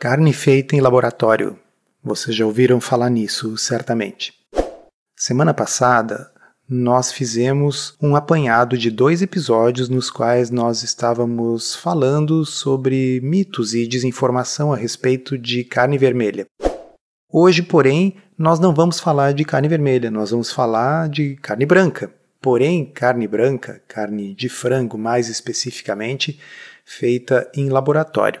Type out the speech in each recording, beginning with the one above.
Carne feita em laboratório. Vocês já ouviram falar nisso, certamente. Semana passada, nós fizemos um apanhado de dois episódios nos quais nós estávamos falando sobre mitos e desinformação a respeito de carne vermelha. Hoje, porém, nós não vamos falar de carne vermelha, nós vamos falar de carne branca. Porém, carne branca, carne de frango mais especificamente, feita em laboratório.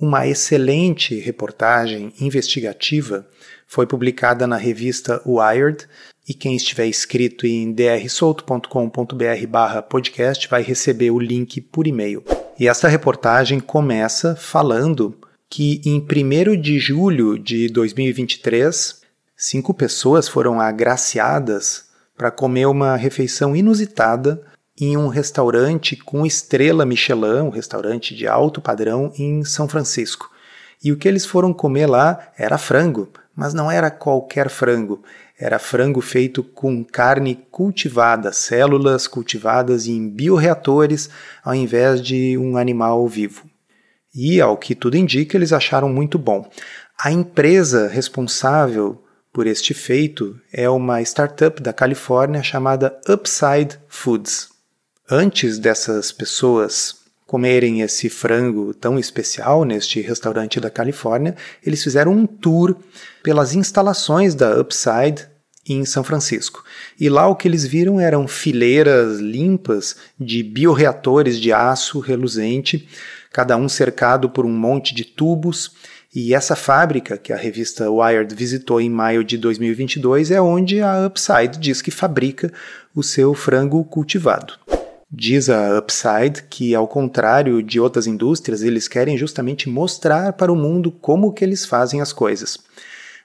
Uma excelente reportagem investigativa foi publicada na revista Wired e quem estiver inscrito em drsolto.com.br/podcast vai receber o link por e-mail. E esta reportagem começa falando que em 1 de julho de 2023, cinco pessoas foram agraciadas para comer uma refeição inusitada em um restaurante com estrela Michelin, um restaurante de alto padrão em São Francisco. E o que eles foram comer lá era frango, mas não era qualquer frango. Era frango feito com carne cultivada, células cultivadas em bioreatores, ao invés de um animal vivo. E, ao que tudo indica, eles acharam muito bom. A empresa responsável por este feito é uma startup da Califórnia chamada Upside Foods. Antes dessas pessoas comerem esse frango tão especial neste restaurante da Califórnia, eles fizeram um tour pelas instalações da Upside em São Francisco. E lá o que eles viram eram fileiras limpas de bioreatores de aço reluzente, cada um cercado por um monte de tubos. E essa fábrica, que a revista Wired visitou em maio de 2022, é onde a Upside diz que fabrica o seu frango cultivado. Diz a Upside que, ao contrário de outras indústrias, eles querem justamente mostrar para o mundo como que eles fazem as coisas.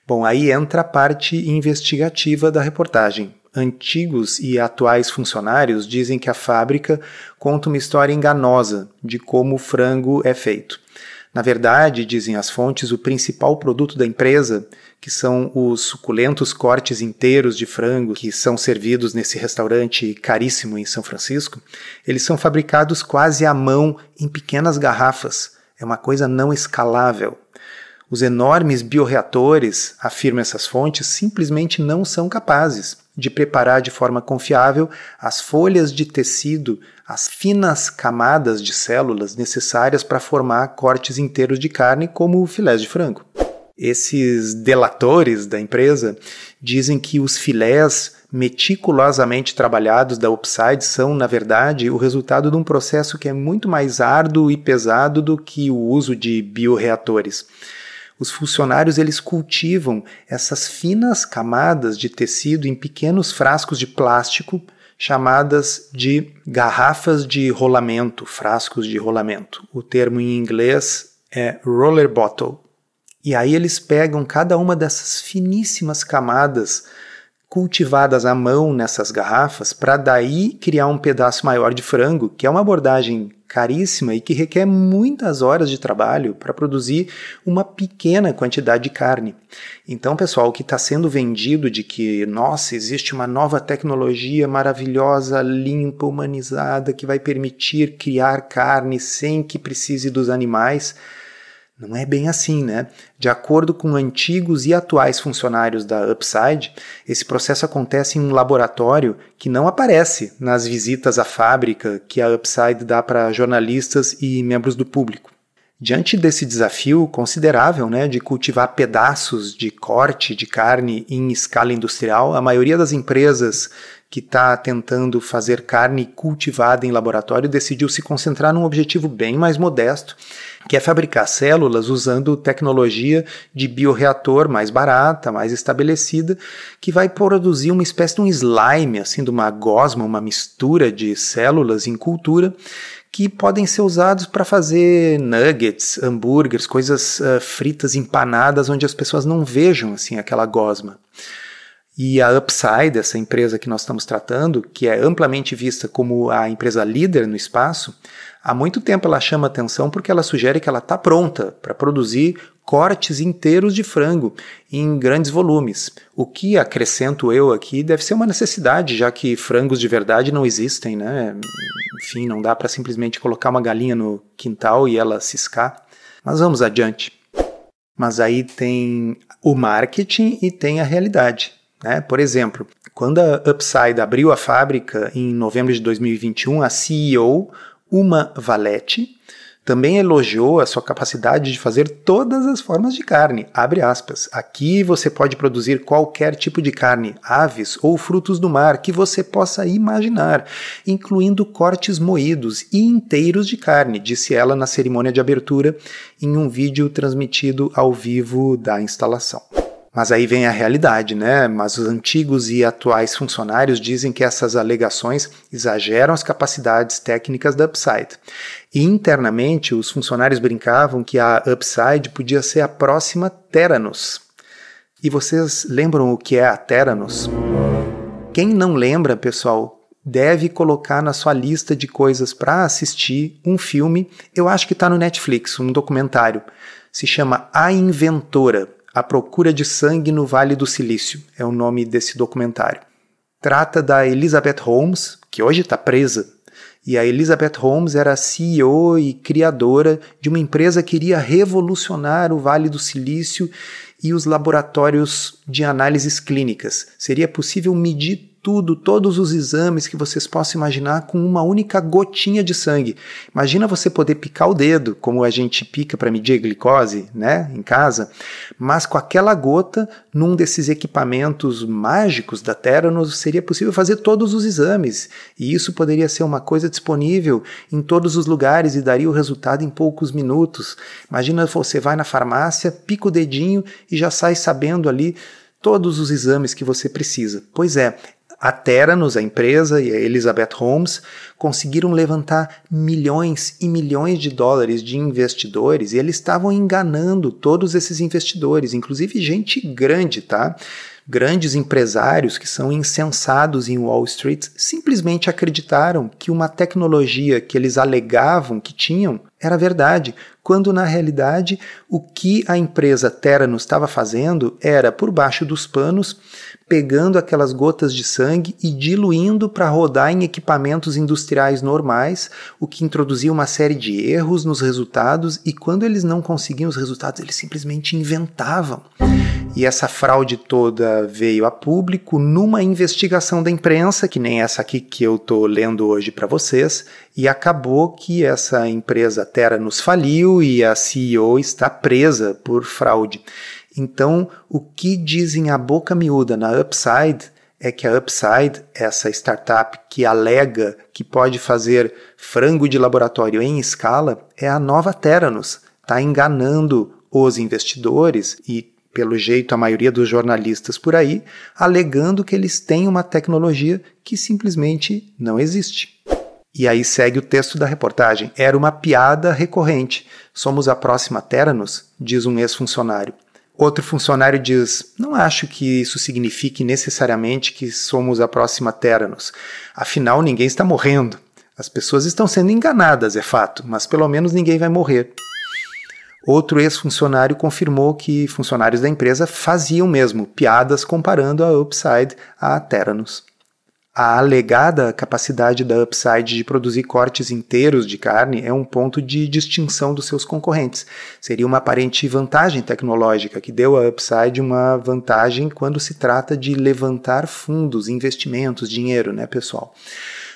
Bom, aí entra a parte investigativa da reportagem. Antigos e atuais funcionários dizem que a fábrica conta uma história enganosa de como o frango é feito. Na verdade, dizem as fontes, o principal produto da empresa, que são os suculentos cortes inteiros de frango que são servidos nesse restaurante caríssimo em São Francisco, eles são fabricados quase à mão em pequenas garrafas. É uma coisa não escalável. Os enormes bioreatores, afirmam essas fontes, simplesmente não são capazes de preparar de forma confiável as folhas de tecido, as finas camadas de células necessárias para formar cortes inteiros de carne, como filés de frango. Esses delatores da empresa dizem que os filés meticulosamente trabalhados da Upside são, na verdade, o resultado de um processo que é muito mais árduo e pesado do que o uso de bioreatores. Os funcionários eles cultivam essas finas camadas de tecido em pequenos frascos de plástico chamadas de garrafas de rolamento, frascos de rolamento. O termo em inglês é roller bottle. E aí eles pegam cada uma dessas finíssimas camadas cultivadas à mão nessas garrafas para daí criar um pedaço maior de frango, que é uma abordagem caríssima e que requer muitas horas de trabalho para produzir uma pequena quantidade de carne. Então, pessoal, o que está sendo vendido de que, nossa, existe uma nova tecnologia maravilhosa, limpa, humanizada, que vai permitir criar carne sem que precise dos animais não é bem assim, né? De acordo com antigos e atuais funcionários da Upside, esse processo acontece em um laboratório que não aparece nas visitas à fábrica que a Upside dá para jornalistas e membros do público. Diante desse desafio considerável né, de cultivar pedaços de corte de carne em escala industrial, a maioria das empresas que está tentando fazer carne cultivada em laboratório, decidiu se concentrar num objetivo bem mais modesto, que é fabricar células usando tecnologia de bioreator mais barata, mais estabelecida, que vai produzir uma espécie de um slime, assim, de uma gosma, uma mistura de células em cultura, que podem ser usados para fazer nuggets, hambúrgueres, coisas uh, fritas empanadas onde as pessoas não vejam assim aquela gosma. E a Upside, essa empresa que nós estamos tratando, que é amplamente vista como a empresa líder no espaço, há muito tempo ela chama atenção porque ela sugere que ela está pronta para produzir cortes inteiros de frango em grandes volumes. O que acrescento eu aqui deve ser uma necessidade, já que frangos de verdade não existem, né? Enfim, não dá para simplesmente colocar uma galinha no quintal e ela ciscar. Mas vamos adiante. Mas aí tem o marketing e tem a realidade. Né? Por exemplo, quando a Upside abriu a fábrica em novembro de 2021, a CEO, Uma Valete, também elogiou a sua capacidade de fazer todas as formas de carne. Abre aspas. Aqui você pode produzir qualquer tipo de carne, aves ou frutos do mar que você possa imaginar, incluindo cortes moídos e inteiros de carne, disse ela na cerimônia de abertura em um vídeo transmitido ao vivo da instalação. Mas aí vem a realidade, né? Mas os antigos e atuais funcionários dizem que essas alegações exageram as capacidades técnicas da Upside. E internamente, os funcionários brincavam que a Upside podia ser a próxima Theranos. E vocês lembram o que é a Theranos? Quem não lembra, pessoal, deve colocar na sua lista de coisas para assistir um filme. Eu acho que está no Netflix, um documentário. Se chama A Inventora. A Procura de Sangue no Vale do Silício é o nome desse documentário. Trata da Elizabeth Holmes, que hoje está presa. E a Elizabeth Holmes era CEO e criadora de uma empresa que iria revolucionar o Vale do Silício e os laboratórios de análises clínicas. Seria possível medir tudo, todos os exames que vocês possam imaginar com uma única gotinha de sangue. Imagina você poder picar o dedo, como a gente pica para medir a glicose, né, em casa, mas com aquela gota, num desses equipamentos mágicos da Theranos, seria possível fazer todos os exames. E isso poderia ser uma coisa disponível em todos os lugares e daria o resultado em poucos minutos. Imagina você vai na farmácia, pica o dedinho e já sai sabendo ali todos os exames que você precisa. Pois é, a Theranos, a empresa, e a Elizabeth Holmes conseguiram levantar milhões e milhões de dólares de investidores e eles estavam enganando todos esses investidores, inclusive gente grande, tá? Grandes empresários que são insensados em Wall Street simplesmente acreditaram que uma tecnologia que eles alegavam que tinham era verdade, quando na realidade o que a empresa Theranos estava fazendo era, por baixo dos panos, pegando aquelas gotas de sangue e diluindo para rodar em equipamentos industriais normais, o que introduzia uma série de erros nos resultados e quando eles não conseguiam os resultados, eles simplesmente inventavam. E essa fraude toda veio a público numa investigação da imprensa, que nem essa aqui que eu estou lendo hoje para vocês, e acabou que essa empresa Terra nos faliu e a CEO está presa por fraude. Então, o que dizem a boca miúda na Upside é que a Upside, essa startup que alega que pode fazer frango de laboratório em escala, é a nova Theranos. Está enganando os investidores e, pelo jeito, a maioria dos jornalistas por aí, alegando que eles têm uma tecnologia que simplesmente não existe. E aí segue o texto da reportagem. Era uma piada recorrente. Somos a próxima Theranos, diz um ex-funcionário. Outro funcionário diz: Não acho que isso signifique necessariamente que somos a próxima Theranos. Afinal, ninguém está morrendo. As pessoas estão sendo enganadas, é fato, mas pelo menos ninguém vai morrer. Outro ex-funcionário confirmou que funcionários da empresa faziam mesmo piadas comparando a Upside a Theranos. A alegada capacidade da Upside de produzir cortes inteiros de carne é um ponto de distinção dos seus concorrentes. Seria uma aparente vantagem tecnológica que deu à Upside uma vantagem quando se trata de levantar fundos, investimentos, dinheiro, né, pessoal?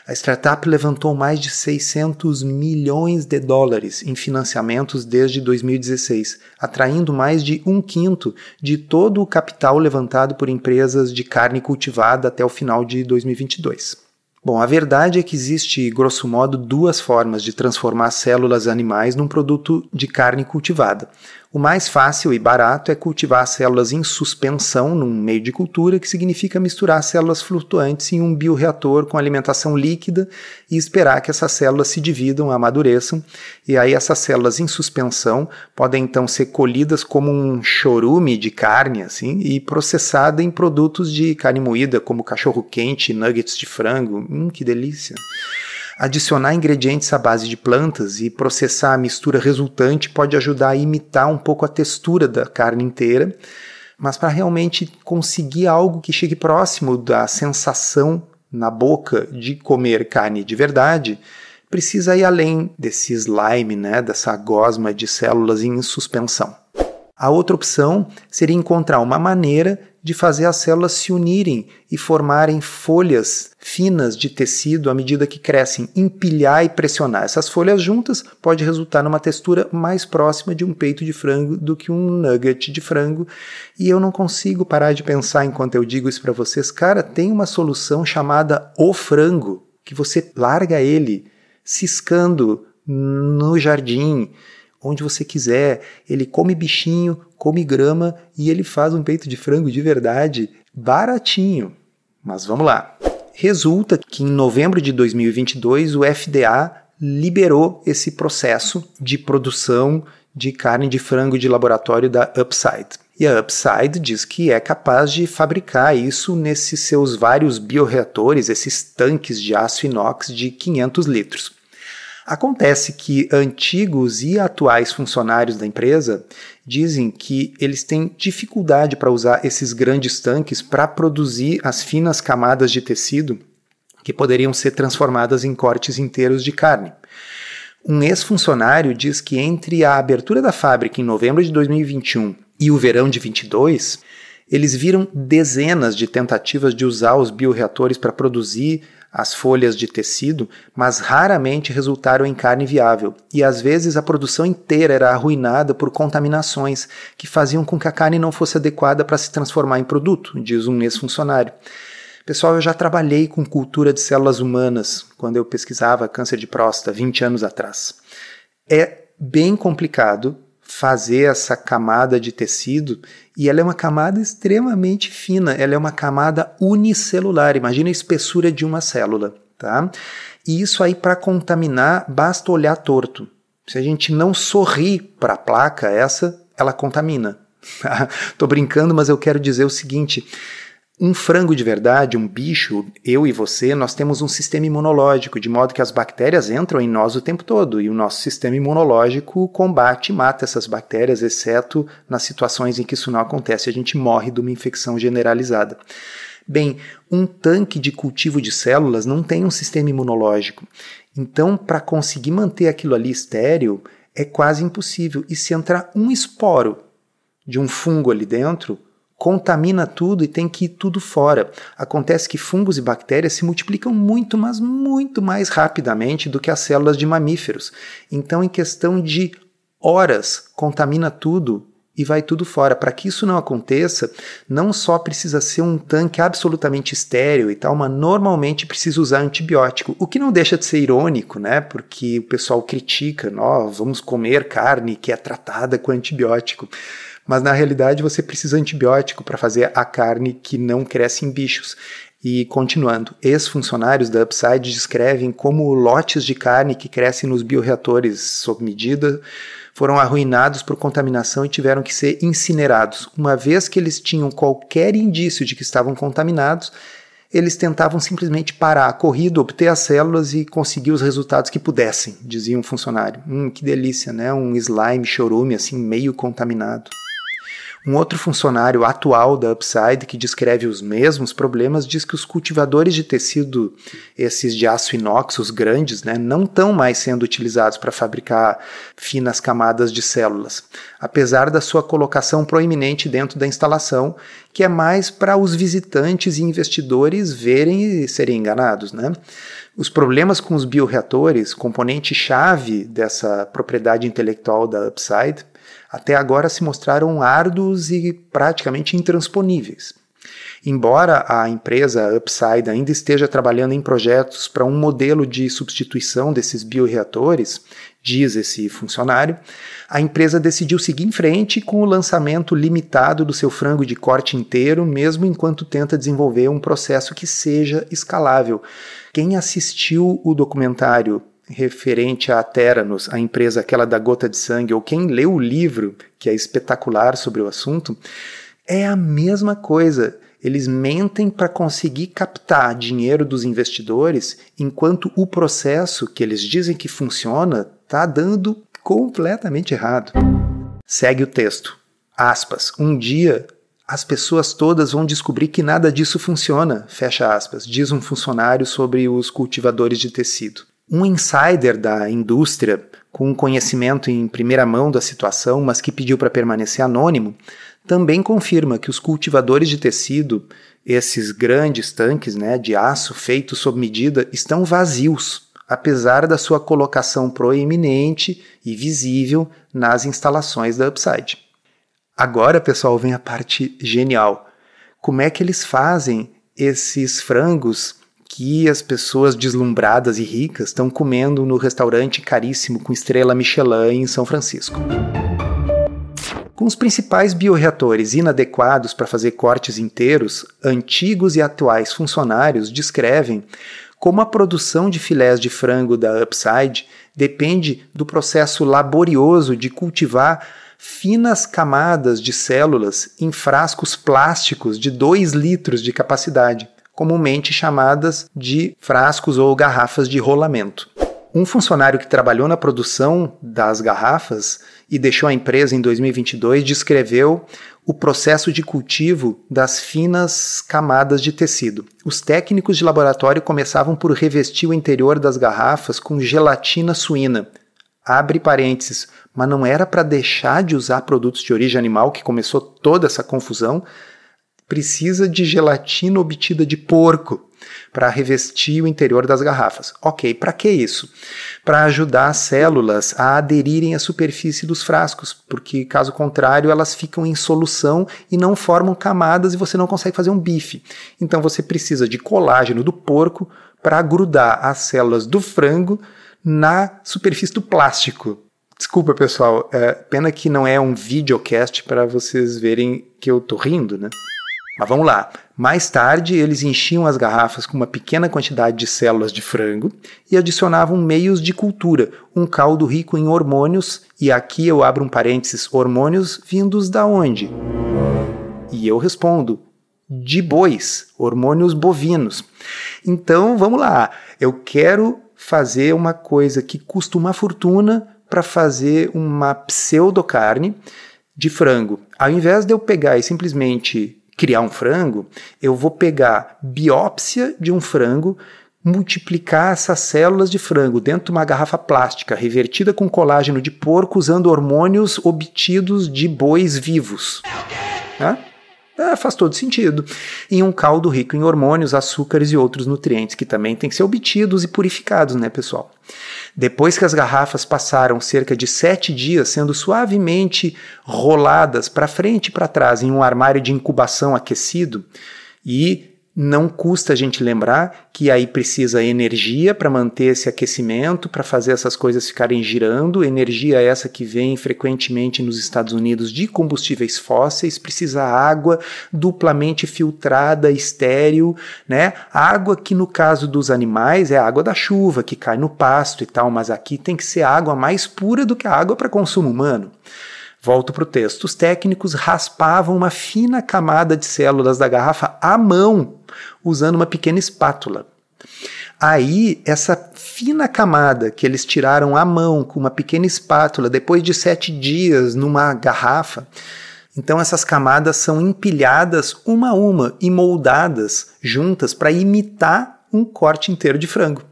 A startup levantou mais de 600 milhões de dólares em financiamentos desde 2016, atraindo mais de um quinto de todo o capital levantado por empresas de carne cultivada até o final de 2022. Bom, a verdade é que existe, grosso modo, duas formas de transformar células animais num produto de carne cultivada. O mais fácil e barato é cultivar células em suspensão num meio de cultura, que significa misturar células flutuantes em um bioreator com alimentação líquida e esperar que essas células se dividam, amadureçam, e aí essas células em suspensão podem então ser colhidas como um chorume de carne assim e processada em produtos de carne moída, como cachorro quente, nuggets de frango. Hum, que delícia! Adicionar ingredientes à base de plantas e processar a mistura resultante pode ajudar a imitar um pouco a textura da carne inteira, mas para realmente conseguir algo que chegue próximo da sensação na boca de comer carne de verdade, precisa ir além desse slime, né, dessa gosma de células em suspensão. A outra opção seria encontrar uma maneira de fazer as células se unirem e formarem folhas finas de tecido à medida que crescem, empilhar e pressionar. Essas folhas juntas pode resultar numa textura mais próxima de um peito de frango do que um nugget de frango. E eu não consigo parar de pensar enquanto eu digo isso para vocês, cara, tem uma solução chamada o frango, que você larga ele ciscando no jardim, onde você quiser. Ele come bichinho, come grama e ele faz um peito de frango de verdade baratinho. Mas vamos lá. Resulta que em novembro de 2022 o FDA liberou esse processo de produção de carne de frango de laboratório da Upside. E a Upside diz que é capaz de fabricar isso nesses seus vários bioreatores, esses tanques de aço inox de 500 litros. Acontece que antigos e atuais funcionários da empresa dizem que eles têm dificuldade para usar esses grandes tanques para produzir as finas camadas de tecido que poderiam ser transformadas em cortes inteiros de carne. Um ex-funcionário diz que entre a abertura da fábrica em novembro de 2021 e o verão de 22, eles viram dezenas de tentativas de usar os bioreatores para produzir as folhas de tecido, mas raramente resultaram em carne viável, e às vezes a produção inteira era arruinada por contaminações que faziam com que a carne não fosse adequada para se transformar em produto, diz um ex-funcionário. Pessoal, eu já trabalhei com cultura de células humanas quando eu pesquisava câncer de próstata 20 anos atrás. É bem complicado fazer essa camada de tecido e ela é uma camada extremamente fina, ela é uma camada unicelular. Imagina a espessura de uma célula, tá? E isso aí para contaminar basta olhar torto. Se a gente não sorrir para a placa essa, ela contamina. Tô brincando, mas eu quero dizer o seguinte: um frango de verdade, um bicho, eu e você, nós temos um sistema imunológico, de modo que as bactérias entram em nós o tempo todo e o nosso sistema imunológico combate e mata essas bactérias, exceto nas situações em que isso não acontece, a gente morre de uma infecção generalizada. Bem, um tanque de cultivo de células não tem um sistema imunológico. Então, para conseguir manter aquilo ali estéril, é quase impossível. E se entrar um esporo de um fungo ali dentro, contamina tudo e tem que ir tudo fora. Acontece que fungos e bactérias se multiplicam muito, mas muito mais rapidamente do que as células de mamíferos. Então, em questão de horas, contamina tudo e vai tudo fora. Para que isso não aconteça, não só precisa ser um tanque absolutamente estéreo e tal, mas normalmente precisa usar antibiótico. O que não deixa de ser irônico, né? Porque o pessoal critica, nós vamos comer carne que é tratada com antibiótico mas na realidade você precisa de antibiótico para fazer a carne que não cresce em bichos. E continuando, ex-funcionários da Upside descrevem como lotes de carne que crescem nos bioreatores sob medida foram arruinados por contaminação e tiveram que ser incinerados. Uma vez que eles tinham qualquer indício de que estavam contaminados, eles tentavam simplesmente parar a corrida, obter as células e conseguir os resultados que pudessem, dizia um funcionário. Hum, que delícia, né? Um slime chorume assim meio contaminado. Um outro funcionário atual da Upside, que descreve os mesmos problemas, diz que os cultivadores de tecido, esses de aço inox, os grandes, né, não estão mais sendo utilizados para fabricar finas camadas de células, apesar da sua colocação proeminente dentro da instalação, que é mais para os visitantes e investidores verem e serem enganados. Né? Os problemas com os bioreatores, componente-chave dessa propriedade intelectual da Upside, até agora se mostraram árduos e praticamente intransponíveis. Embora a empresa Upside ainda esteja trabalhando em projetos para um modelo de substituição desses bioreatores, diz esse funcionário, a empresa decidiu seguir em frente com o lançamento limitado do seu frango de corte inteiro, mesmo enquanto tenta desenvolver um processo que seja escalável. Quem assistiu o documentário referente a Theranos, a empresa aquela da gota de sangue, ou quem leu o livro, que é espetacular sobre o assunto, é a mesma coisa. Eles mentem para conseguir captar dinheiro dos investidores, enquanto o processo que eles dizem que funciona está dando completamente errado. Segue o texto. Aspas. Um dia as pessoas todas vão descobrir que nada disso funciona, fecha aspas, diz um funcionário sobre os cultivadores de tecido. Um insider da indústria, com conhecimento em primeira mão da situação, mas que pediu para permanecer anônimo, também confirma que os cultivadores de tecido, esses grandes tanques né, de aço feitos sob medida, estão vazios, apesar da sua colocação proeminente e visível nas instalações da Upside. Agora, pessoal, vem a parte genial. Como é que eles fazem esses frangos que as pessoas deslumbradas e ricas estão comendo no restaurante caríssimo com estrela Michelin em São Francisco. Com os principais bioreatores inadequados para fazer cortes inteiros, antigos e atuais funcionários descrevem como a produção de filés de frango da Upside depende do processo laborioso de cultivar finas camadas de células em frascos plásticos de 2 litros de capacidade comumente chamadas de frascos ou garrafas de rolamento. Um funcionário que trabalhou na produção das garrafas e deixou a empresa em 2022 descreveu o processo de cultivo das finas camadas de tecido. Os técnicos de laboratório começavam por revestir o interior das garrafas com gelatina suína. Abre parênteses, mas não era para deixar de usar produtos de origem animal que começou toda essa confusão, precisa de gelatina obtida de porco para revestir o interior das garrafas. Ok, para que isso? Para ajudar as células a aderirem à superfície dos frascos, porque caso contrário elas ficam em solução e não formam camadas e você não consegue fazer um bife. Então você precisa de colágeno do porco para grudar as células do frango na superfície do plástico. Desculpa, pessoal, é, pena que não é um videocast para vocês verem que eu tô rindo, né? Mas vamos lá. Mais tarde, eles enchiam as garrafas com uma pequena quantidade de células de frango e adicionavam meios de cultura, um caldo rico em hormônios, e aqui eu abro um parênteses: hormônios vindos da onde? E eu respondo: de bois, hormônios bovinos. Então, vamos lá. Eu quero fazer uma coisa que custa uma fortuna para fazer uma pseudocarne de frango. Ao invés de eu pegar e simplesmente criar um frango, eu vou pegar biópsia de um frango, multiplicar essas células de frango dentro de uma garrafa plástica revertida com colágeno de porco usando hormônios obtidos de bois vivos. Né? É, faz todo sentido. Em um caldo rico em hormônios, açúcares e outros nutrientes que também têm que ser obtidos e purificados, né, pessoal? Depois que as garrafas passaram cerca de sete dias sendo suavemente roladas para frente e para trás em um armário de incubação aquecido, e não custa a gente lembrar que aí precisa energia para manter esse aquecimento, para fazer essas coisas ficarem girando. Energia essa que vem frequentemente nos Estados Unidos de combustíveis fósseis, precisa água duplamente filtrada, estéril, né? Água que no caso dos animais é a água da chuva que cai no pasto e tal, mas aqui tem que ser água mais pura do que a água para consumo humano. Volto para o texto. Os técnicos raspavam uma fina camada de células da garrafa à mão, usando uma pequena espátula. Aí, essa fina camada que eles tiraram à mão com uma pequena espátula, depois de sete dias numa garrafa, Então essas camadas são empilhadas uma a uma e moldadas juntas para imitar um corte inteiro de frango.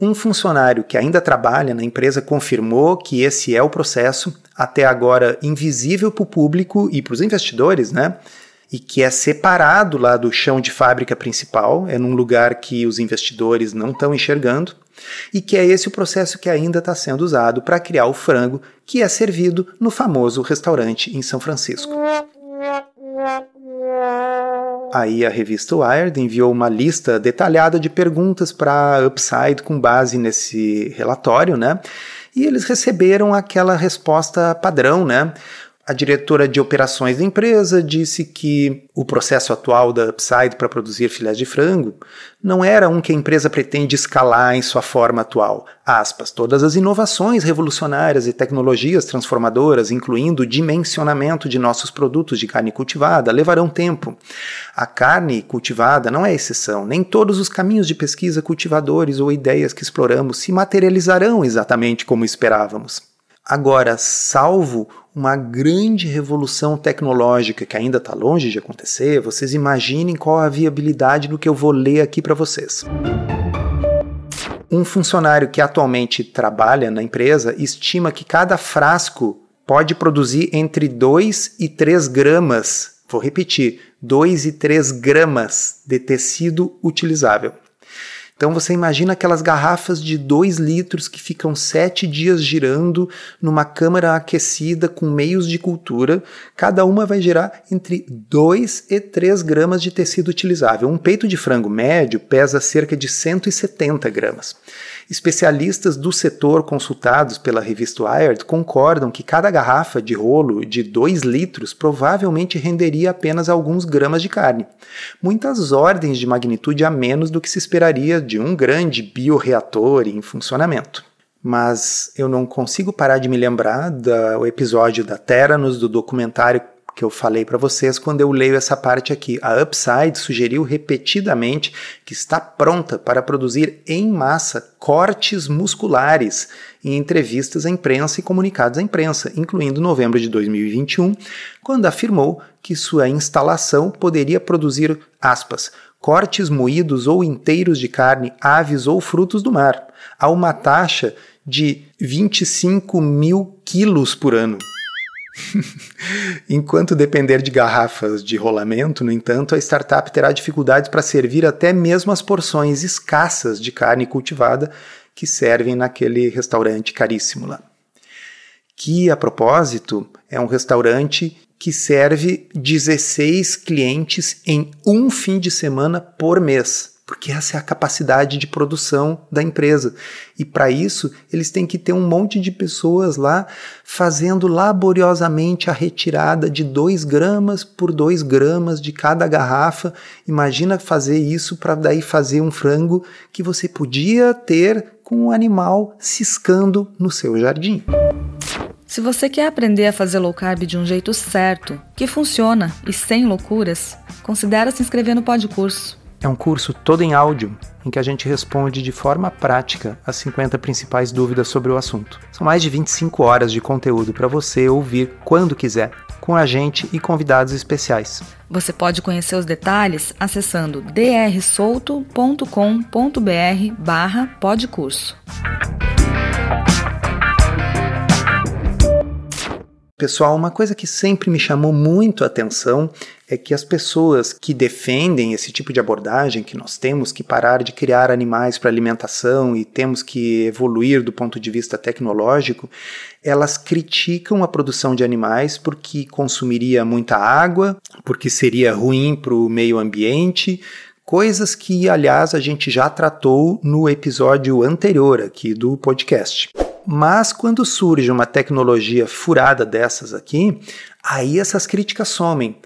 Um funcionário que ainda trabalha na empresa confirmou que esse é o processo, até agora invisível para o público e para os investidores, né? E que é separado lá do chão de fábrica principal, é num lugar que os investidores não estão enxergando, e que é esse o processo que ainda está sendo usado para criar o frango que é servido no famoso restaurante em São Francisco. Aí a revista Wired enviou uma lista detalhada de perguntas para Upside com base nesse relatório, né? E eles receberam aquela resposta padrão, né? A diretora de operações da empresa disse que o processo atual da Upside para produzir filés de frango não era um que a empresa pretende escalar em sua forma atual. Aspas, todas as inovações revolucionárias e tecnologias transformadoras, incluindo o dimensionamento de nossos produtos de carne cultivada, levarão tempo. A carne cultivada não é exceção, nem todos os caminhos de pesquisa cultivadores ou ideias que exploramos se materializarão exatamente como esperávamos. Agora, salvo uma grande revolução tecnológica que ainda está longe de acontecer, vocês imaginem qual a viabilidade do que eu vou ler aqui para vocês. Um funcionário que atualmente trabalha na empresa estima que cada frasco pode produzir entre 2 e 3 gramas, vou repetir, 2 e 3 gramas de tecido utilizável. Então você imagina aquelas garrafas de 2 litros que ficam sete dias girando numa câmara aquecida com meios de cultura. Cada uma vai gerar entre 2 e 3 gramas de tecido utilizável. Um peito de frango médio pesa cerca de 170 gramas. Especialistas do setor consultados pela revista Wired concordam que cada garrafa de rolo de 2 litros provavelmente renderia apenas alguns gramas de carne, muitas ordens de magnitude a menos do que se esperaria de um grande bioreator em funcionamento. Mas eu não consigo parar de me lembrar do episódio da Teranos, do documentário que eu falei para vocês quando eu leio essa parte aqui. A Upside sugeriu repetidamente que está pronta para produzir em massa cortes musculares em entrevistas à imprensa e comunicados à imprensa, incluindo novembro de 2021, quando afirmou que sua instalação poderia produzir, aspas, cortes moídos ou inteiros de carne, aves ou frutos do mar, a uma taxa de 25 mil quilos por ano. Enquanto depender de garrafas de rolamento, no entanto, a startup terá dificuldades para servir até mesmo as porções escassas de carne cultivada que servem naquele restaurante caríssimo lá. Que, a propósito, é um restaurante que serve 16 clientes em um fim de semana por mês porque essa é a capacidade de produção da empresa. E para isso, eles têm que ter um monte de pessoas lá fazendo laboriosamente a retirada de 2 gramas por 2 gramas de cada garrafa. Imagina fazer isso para daí fazer um frango que você podia ter com um animal ciscando no seu jardim. Se você quer aprender a fazer low carb de um jeito certo, que funciona e sem loucuras, considere se inscrever no Podcurso. É um curso todo em áudio em que a gente responde de forma prática as 50 principais dúvidas sobre o assunto. São mais de 25 horas de conteúdo para você ouvir quando quiser, com a gente e convidados especiais. Você pode conhecer os detalhes acessando drsolto.com.br/podcurso. Pessoal, uma coisa que sempre me chamou muito a atenção é que as pessoas que defendem esse tipo de abordagem, que nós temos que parar de criar animais para alimentação e temos que evoluir do ponto de vista tecnológico, elas criticam a produção de animais porque consumiria muita água, porque seria ruim para o meio ambiente, coisas que, aliás, a gente já tratou no episódio anterior aqui do podcast. Mas quando surge uma tecnologia furada dessas aqui, aí essas críticas somem.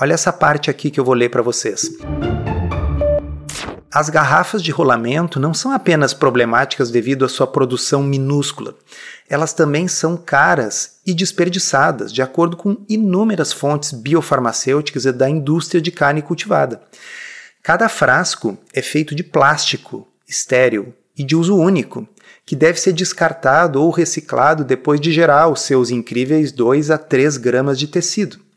Olha essa parte aqui que eu vou ler para vocês. As garrafas de rolamento não são apenas problemáticas devido à sua produção minúscula, elas também são caras e desperdiçadas, de acordo com inúmeras fontes biofarmacêuticas e da indústria de carne cultivada. Cada frasco é feito de plástico, estéril e de uso único, que deve ser descartado ou reciclado depois de gerar os seus incríveis 2 a 3 gramas de tecido.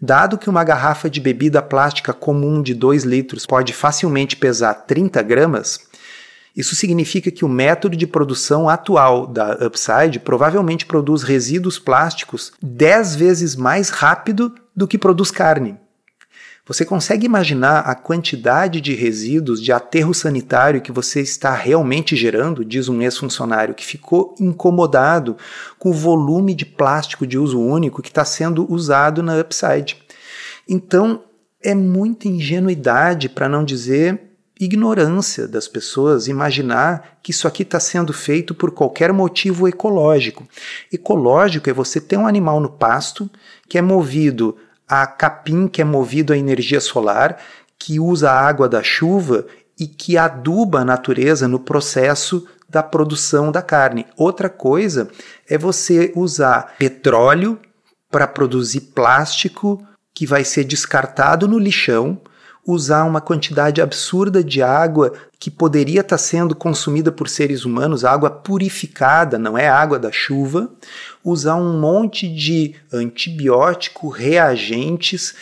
Dado que uma garrafa de bebida plástica comum de 2 litros pode facilmente pesar 30 gramas, isso significa que o método de produção atual da Upside provavelmente produz resíduos plásticos 10 vezes mais rápido do que produz carne. Você consegue imaginar a quantidade de resíduos de aterro sanitário que você está realmente gerando? Diz um ex-funcionário que ficou incomodado com o volume de plástico de uso único que está sendo usado na Upside. Então, é muita ingenuidade, para não dizer ignorância das pessoas imaginar que isso aqui está sendo feito por qualquer motivo ecológico. Ecológico é você ter um animal no pasto que é movido a capim que é movido a energia solar, que usa a água da chuva e que aduba a natureza no processo da produção da carne. Outra coisa é você usar petróleo para produzir plástico que vai ser descartado no lixão usar uma quantidade absurda de água que poderia estar sendo consumida por seres humanos, água purificada, não é água da chuva, usar um monte de antibiótico, reagentes,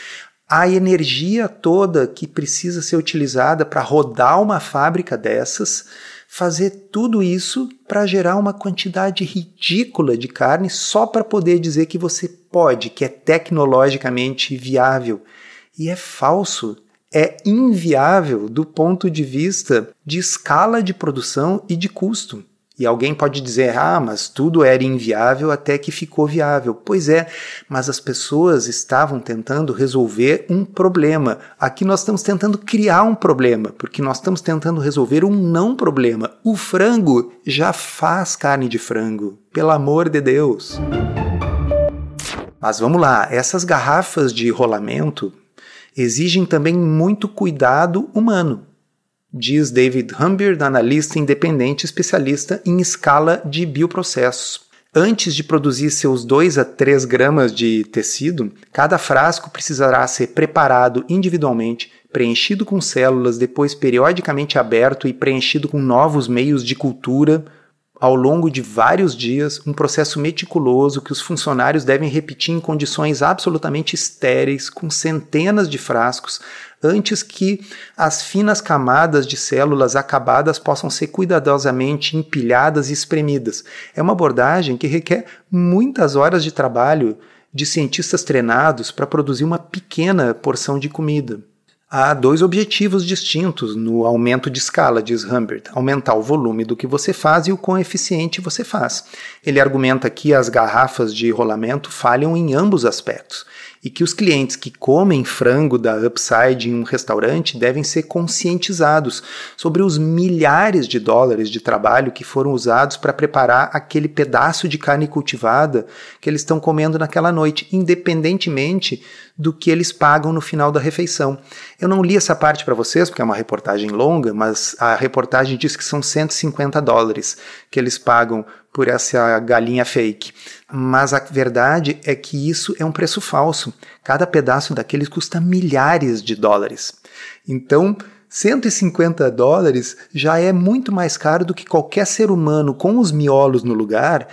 a energia toda que precisa ser utilizada para rodar uma fábrica dessas, fazer tudo isso para gerar uma quantidade ridícula de carne só para poder dizer que você pode, que é tecnologicamente viável. E é falso é inviável do ponto de vista de escala de produção e de custo. E alguém pode dizer, ah, mas tudo era inviável até que ficou viável. Pois é, mas as pessoas estavam tentando resolver um problema. Aqui nós estamos tentando criar um problema, porque nós estamos tentando resolver um não problema. O frango já faz carne de frango, pelo amor de Deus. Mas vamos lá, essas garrafas de rolamento exigem também muito cuidado humano, diz David Humbert, analista independente especialista em escala de bioprocessos. Antes de produzir seus 2 a 3 gramas de tecido, cada frasco precisará ser preparado individualmente, preenchido com células, depois periodicamente aberto e preenchido com novos meios de cultura, ao longo de vários dias, um processo meticuloso que os funcionários devem repetir em condições absolutamente estéreis, com centenas de frascos, antes que as finas camadas de células acabadas possam ser cuidadosamente empilhadas e espremidas. É uma abordagem que requer muitas horas de trabalho de cientistas treinados para produzir uma pequena porção de comida. Há dois objetivos distintos no aumento de escala, diz Humbert: aumentar o volume do que você faz e o quão eficiente você faz. Ele argumenta que as garrafas de rolamento falham em ambos aspectos e que os clientes que comem frango da Upside em um restaurante devem ser conscientizados sobre os milhares de dólares de trabalho que foram usados para preparar aquele pedaço de carne cultivada que eles estão comendo naquela noite, independentemente do que eles pagam no final da refeição. Eu não li essa parte para vocês, porque é uma reportagem longa, mas a reportagem diz que são 150 dólares que eles pagam por essa galinha fake. Mas a verdade é que isso é um preço falso. Cada pedaço daqueles custa milhares de dólares. Então, 150 dólares já é muito mais caro do que qualquer ser humano com os miolos no lugar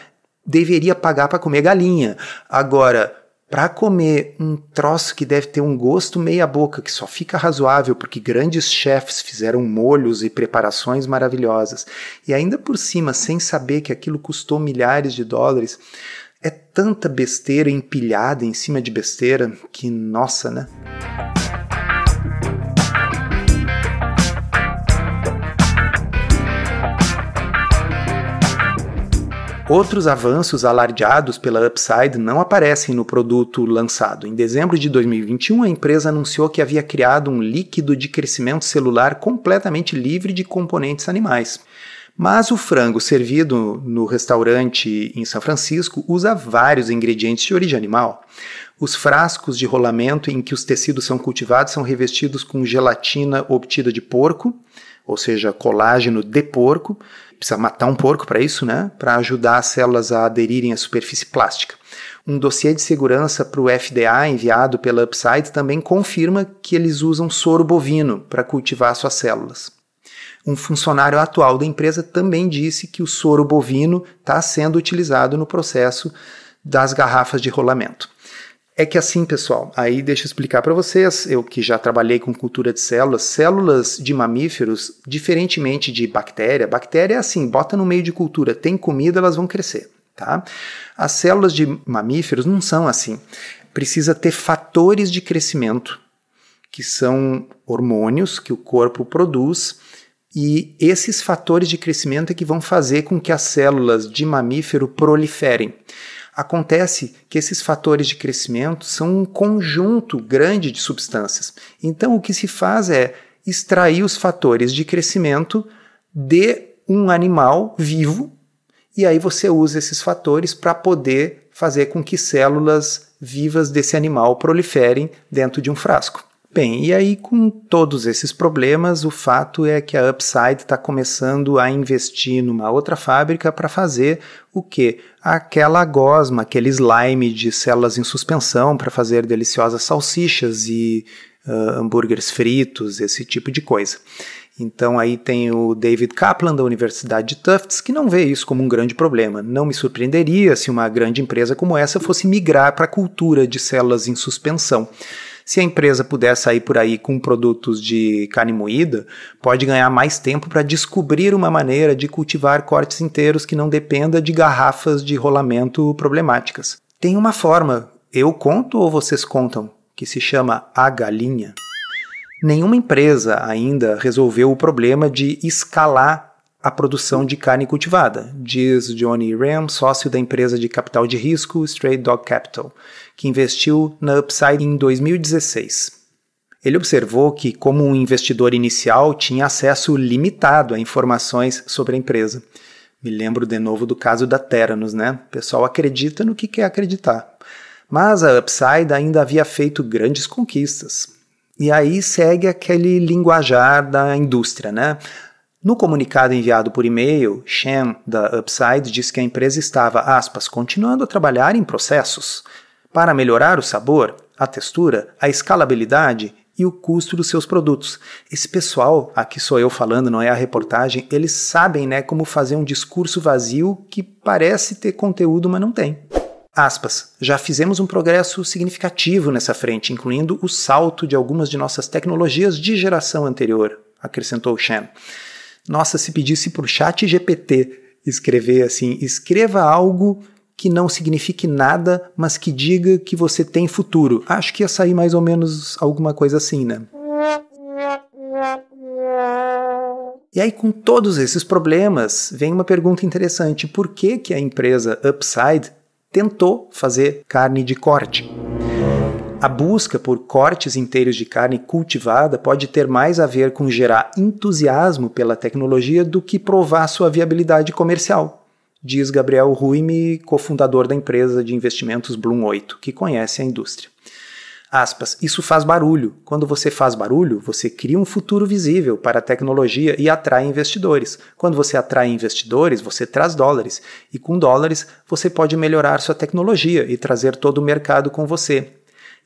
deveria pagar para comer galinha. Agora, para comer um troço que deve ter um gosto meia boca, que só fica razoável porque grandes chefs fizeram molhos e preparações maravilhosas, e ainda por cima sem saber que aquilo custou milhares de dólares, é tanta besteira empilhada em cima de besteira que nossa, né? Outros avanços alardeados pela Upside não aparecem no produto lançado. Em dezembro de 2021, a empresa anunciou que havia criado um líquido de crescimento celular completamente livre de componentes animais. Mas o frango servido no restaurante em São Francisco usa vários ingredientes de origem animal. Os frascos de rolamento em que os tecidos são cultivados são revestidos com gelatina obtida de porco, ou seja, colágeno de porco, precisa matar um porco para isso, né? Para ajudar as células a aderirem à superfície plástica. Um dossiê de segurança para o FDA enviado pela Upside também confirma que eles usam soro bovino para cultivar suas células. Um funcionário atual da empresa também disse que o soro bovino está sendo utilizado no processo das garrafas de rolamento. É que assim, pessoal, aí deixa eu explicar para vocês, eu que já trabalhei com cultura de células, células de mamíferos, diferentemente de bactéria, bactéria é assim, bota no meio de cultura, tem comida, elas vão crescer, tá? As células de mamíferos não são assim. Precisa ter fatores de crescimento, que são hormônios que o corpo produz, e esses fatores de crescimento é que vão fazer com que as células de mamífero proliferem. Acontece que esses fatores de crescimento são um conjunto grande de substâncias. Então, o que se faz é extrair os fatores de crescimento de um animal vivo e aí você usa esses fatores para poder fazer com que células vivas desse animal proliferem dentro de um frasco. Bem, e aí com todos esses problemas, o fato é que a Upside está começando a investir numa outra fábrica para fazer o que? Aquela gosma, aquele slime de células em suspensão para fazer deliciosas salsichas e uh, hambúrgueres fritos, esse tipo de coisa. Então aí tem o David Kaplan da Universidade de Tufts que não vê isso como um grande problema. Não me surpreenderia se uma grande empresa como essa fosse migrar para a cultura de células em suspensão. Se a empresa puder sair por aí com produtos de carne moída, pode ganhar mais tempo para descobrir uma maneira de cultivar cortes inteiros que não dependa de garrafas de rolamento problemáticas. Tem uma forma, eu conto ou vocês contam, que se chama a galinha. Nenhuma empresa ainda resolveu o problema de escalar a produção de carne cultivada, diz Johnny Ram, sócio da empresa de capital de risco Stray Dog Capital, que investiu na Upside em 2016. Ele observou que, como um investidor inicial, tinha acesso limitado a informações sobre a empresa. Me lembro de novo do caso da Teranos, né? O pessoal acredita no que quer acreditar. Mas a Upside ainda havia feito grandes conquistas. E aí segue aquele linguajar da indústria, né? No comunicado enviado por e-mail, Shen, da Upside, disse que a empresa estava, aspas, continuando a trabalhar em processos para melhorar o sabor, a textura, a escalabilidade e o custo dos seus produtos. Esse pessoal, aqui sou eu falando, não é a reportagem, eles sabem né, como fazer um discurso vazio que parece ter conteúdo, mas não tem. Aspas, já fizemos um progresso significativo nessa frente, incluindo o salto de algumas de nossas tecnologias de geração anterior, acrescentou Shen. Nossa, se pedisse para o chat GPT escrever assim, escreva algo que não signifique nada, mas que diga que você tem futuro. Acho que ia sair mais ou menos alguma coisa assim, né? E aí, com todos esses problemas, vem uma pergunta interessante: por que, que a empresa Upside tentou fazer carne de corte? A busca por cortes inteiros de carne cultivada pode ter mais a ver com gerar entusiasmo pela tecnologia do que provar sua viabilidade comercial, diz Gabriel Ruime, cofundador da empresa de investimentos Bloom 8, que conhece a indústria. Aspas, isso faz barulho. Quando você faz barulho, você cria um futuro visível para a tecnologia e atrai investidores. Quando você atrai investidores, você traz dólares. E com dólares, você pode melhorar sua tecnologia e trazer todo o mercado com você.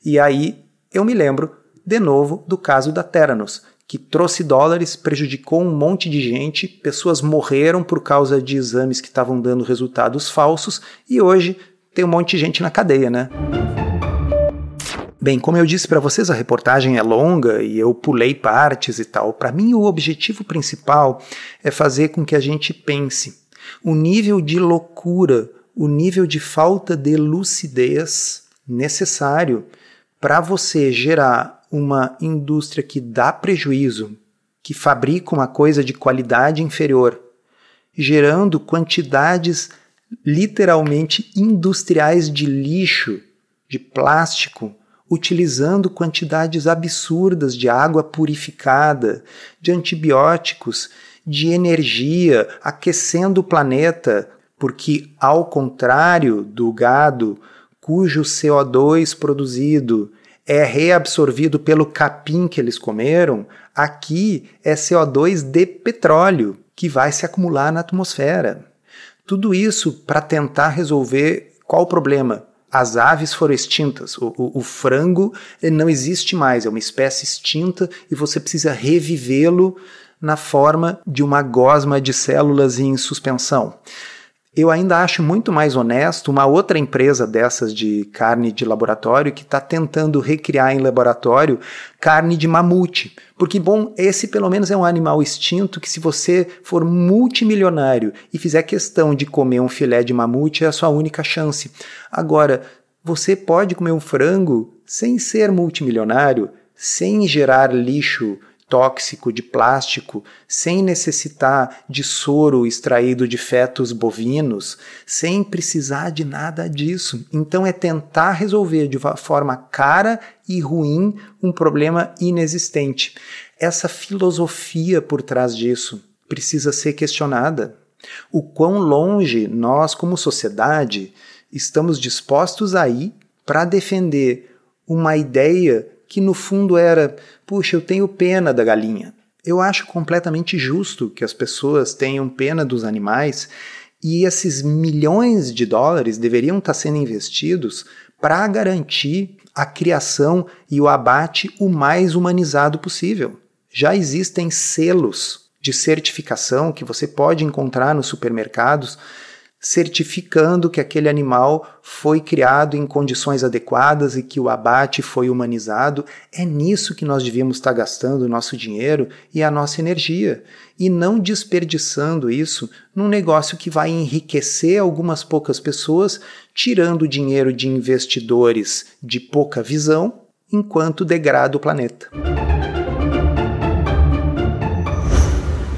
E aí eu me lembro, de novo, do caso da Theranos, que trouxe dólares, prejudicou um monte de gente, pessoas morreram por causa de exames que estavam dando resultados falsos e hoje tem um monte de gente na cadeia, né? Bem, como eu disse para vocês, a reportagem é longa e eu pulei partes e tal. Para mim, o objetivo principal é fazer com que a gente pense o nível de loucura, o nível de falta de lucidez necessário para você gerar uma indústria que dá prejuízo, que fabrica uma coisa de qualidade inferior, gerando quantidades literalmente industriais de lixo, de plástico, utilizando quantidades absurdas de água purificada, de antibióticos, de energia, aquecendo o planeta, porque, ao contrário do gado, cujo CO2 produzido é reabsorvido pelo capim que eles comeram, aqui é CO2 de petróleo que vai se acumular na atmosfera. Tudo isso para tentar resolver qual o problema? As aves foram extintas, o, o, o frango não existe mais, é uma espécie extinta e você precisa revivê-lo na forma de uma gosma de células em suspensão. Eu ainda acho muito mais honesto uma outra empresa dessas de carne de laboratório que está tentando recriar em laboratório carne de mamute. Porque, bom, esse pelo menos é um animal extinto que, se você for multimilionário e fizer questão de comer um filé de mamute, é a sua única chance. Agora, você pode comer um frango sem ser multimilionário, sem gerar lixo tóxico de plástico, sem necessitar de soro extraído de fetos bovinos, sem precisar de nada disso. Então é tentar resolver de forma cara e ruim um problema inexistente. Essa filosofia por trás disso precisa ser questionada. O quão longe nós, como sociedade, estamos dispostos a ir para defender uma ideia que no fundo era: puxa, eu tenho pena da galinha. Eu acho completamente justo que as pessoas tenham pena dos animais e esses milhões de dólares deveriam estar sendo investidos para garantir a criação e o abate o mais humanizado possível. Já existem selos de certificação que você pode encontrar nos supermercados certificando que aquele animal foi criado em condições adequadas e que o abate foi humanizado. É nisso que nós devíamos estar gastando o nosso dinheiro e a nossa energia, e não desperdiçando isso num negócio que vai enriquecer algumas poucas pessoas, tirando o dinheiro de investidores de pouca visão, enquanto degrada o planeta.